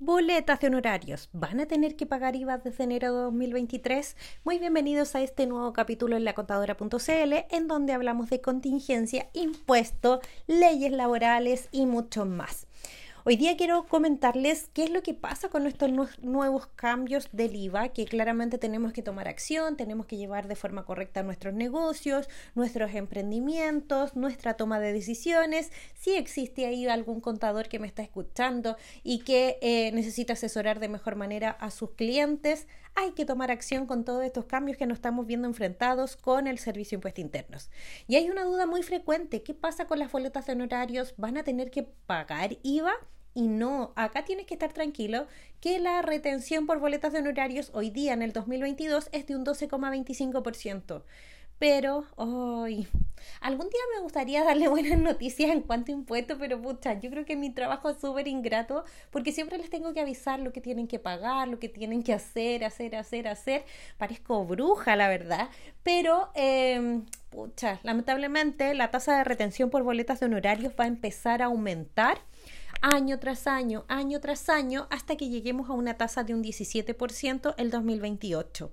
boletas de honorarios. ¿Van a tener que pagar IVA desde enero de 2023? Muy bienvenidos a este nuevo capítulo en lacontadora.cl en donde hablamos de contingencia, impuestos, leyes laborales y mucho más. Hoy día quiero comentarles qué es lo que pasa con estos nuevos cambios del IVA, que claramente tenemos que tomar acción, tenemos que llevar de forma correcta nuestros negocios, nuestros emprendimientos, nuestra toma de decisiones. Si existe ahí algún contador que me está escuchando y que eh, necesita asesorar de mejor manera a sus clientes, hay que tomar acción con todos estos cambios que nos estamos viendo enfrentados con el Servicio de Impuestos Internos. Y hay una duda muy frecuente, ¿qué pasa con las boletas de honorarios? ¿Van a tener que pagar IVA? Y no, acá tienes que estar tranquilo que la retención por boletas de honorarios hoy día en el 2022 es de un 12,25% pero hoy algún día me gustaría darle buenas noticias en cuanto a impuestos, pero pucha, yo creo que mi trabajo es súper ingrato porque siempre les tengo que avisar lo que tienen que pagar, lo que tienen que hacer, hacer, hacer, hacer. Parezco bruja, la verdad, pero eh, pucha, lamentablemente la tasa de retención por boletas de honorarios va a empezar a aumentar año tras año, año tras año, hasta que lleguemos a una tasa de un 17% el 2028.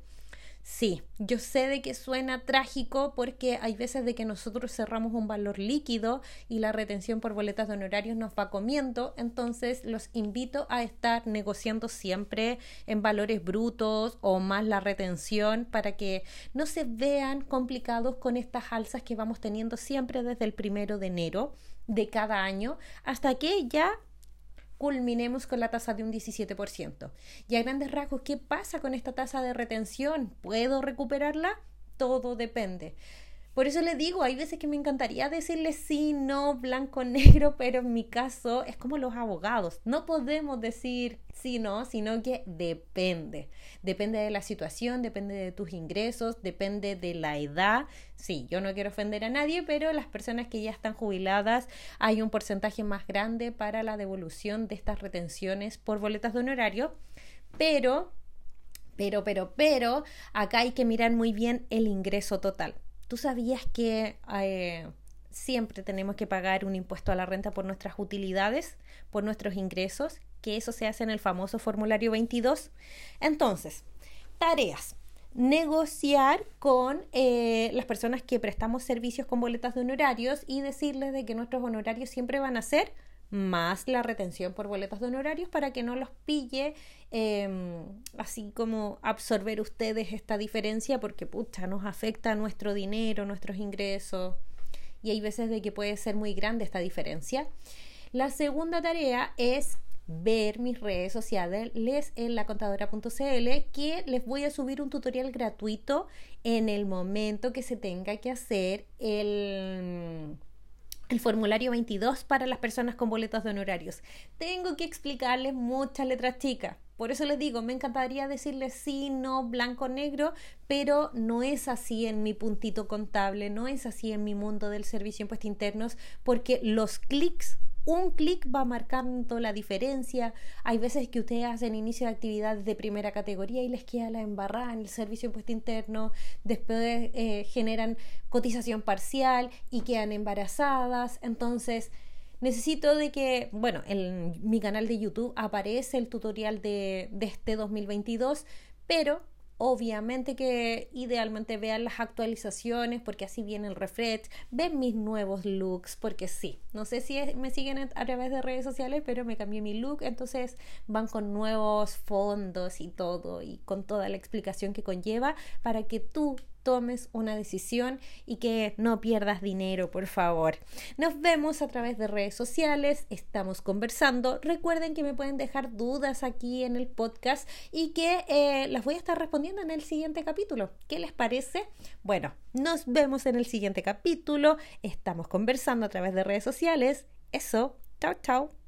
Sí, yo sé de que suena trágico porque hay veces de que nosotros cerramos un valor líquido y la retención por boletas de honorarios nos va comiendo, entonces los invito a estar negociando siempre en valores brutos o más la retención para que no se vean complicados con estas alzas que vamos teniendo siempre desde el primero de enero de cada año hasta que ya culminemos con la tasa de un 17%. Y a grandes rasgos, ¿qué pasa con esta tasa de retención? ¿Puedo recuperarla? Todo depende. Por eso le digo, hay veces que me encantaría decirle sí, no, blanco, negro, pero en mi caso es como los abogados. No podemos decir sí, no, sino que depende. Depende de la situación, depende de tus ingresos, depende de la edad. Sí, yo no quiero ofender a nadie, pero las personas que ya están jubiladas hay un porcentaje más grande para la devolución de estas retenciones por boletas de honorario. Pero, pero, pero, pero, acá hay que mirar muy bien el ingreso total. ¿Tú sabías que eh, siempre tenemos que pagar un impuesto a la renta por nuestras utilidades, por nuestros ingresos? Que eso se hace en el famoso formulario 22. Entonces, tareas. Negociar con eh, las personas que prestamos servicios con boletas de honorarios y decirles de que nuestros honorarios siempre van a ser más la retención por boletas de honorarios para que no los pille, em, así como absorber ustedes esta diferencia porque pucha, nos afecta nuestro dinero, nuestros ingresos y hay veces de que puede ser muy grande esta diferencia. La segunda tarea es ver mis redes sociales en lacontadora.cl que les voy a subir un tutorial gratuito en el momento que se tenga que hacer el el formulario 22 para las personas con boletos de honorarios. Tengo que explicarles muchas letras chicas. Por eso les digo, me encantaría decirles sí, no, blanco, negro, pero no es así en mi puntito contable, no es así en mi mundo del servicio de impuestos internos, porque los clics un clic va marcando la diferencia. Hay veces que ustedes hacen inicio de actividades de primera categoría y les queda la embarrada en el servicio de impuesto interno, después eh, generan cotización parcial y quedan embarazadas. Entonces, necesito de que, bueno, en mi canal de YouTube aparece el tutorial de, de este 2022, pero Obviamente que idealmente vean las actualizaciones porque así viene el refresh, ven mis nuevos looks porque sí, no sé si me siguen a través de redes sociales, pero me cambié mi look, entonces van con nuevos fondos y todo y con toda la explicación que conlleva para que tú tomes una decisión y que no pierdas dinero, por favor. Nos vemos a través de redes sociales, estamos conversando. Recuerden que me pueden dejar dudas aquí en el podcast y que eh, las voy a estar respondiendo en el siguiente capítulo. ¿Qué les parece? Bueno, nos vemos en el siguiente capítulo. Estamos conversando a través de redes sociales. Eso, chao, chao.